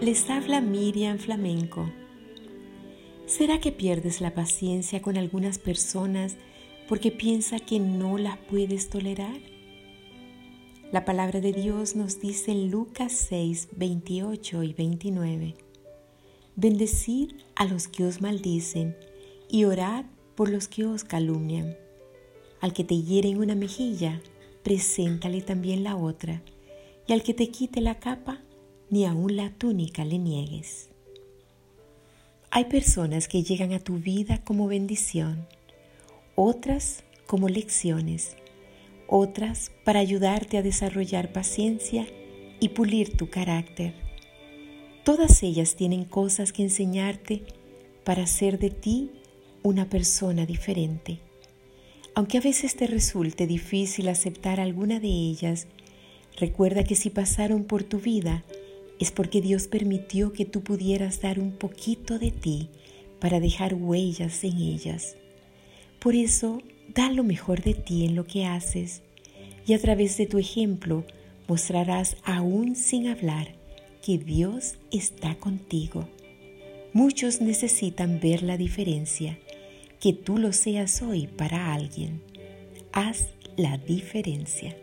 Les habla Miriam Flamenco. ¿Será que pierdes la paciencia con algunas personas porque piensa que no las puedes tolerar? La palabra de Dios nos dice en Lucas 6, 28 y 29. Bendecid a los que os maldicen y orad por los que os calumnian. Al que te hiere en una mejilla, preséntale también la otra, y al que te quite la capa, ni aun la túnica le niegues. Hay personas que llegan a tu vida como bendición, otras como lecciones otras para ayudarte a desarrollar paciencia y pulir tu carácter. Todas ellas tienen cosas que enseñarte para hacer de ti una persona diferente. Aunque a veces te resulte difícil aceptar alguna de ellas, recuerda que si pasaron por tu vida es porque Dios permitió que tú pudieras dar un poquito de ti para dejar huellas en ellas. Por eso, da lo mejor de ti en lo que haces y a través de tu ejemplo mostrarás aún sin hablar que Dios está contigo. Muchos necesitan ver la diferencia, que tú lo seas hoy para alguien. Haz la diferencia.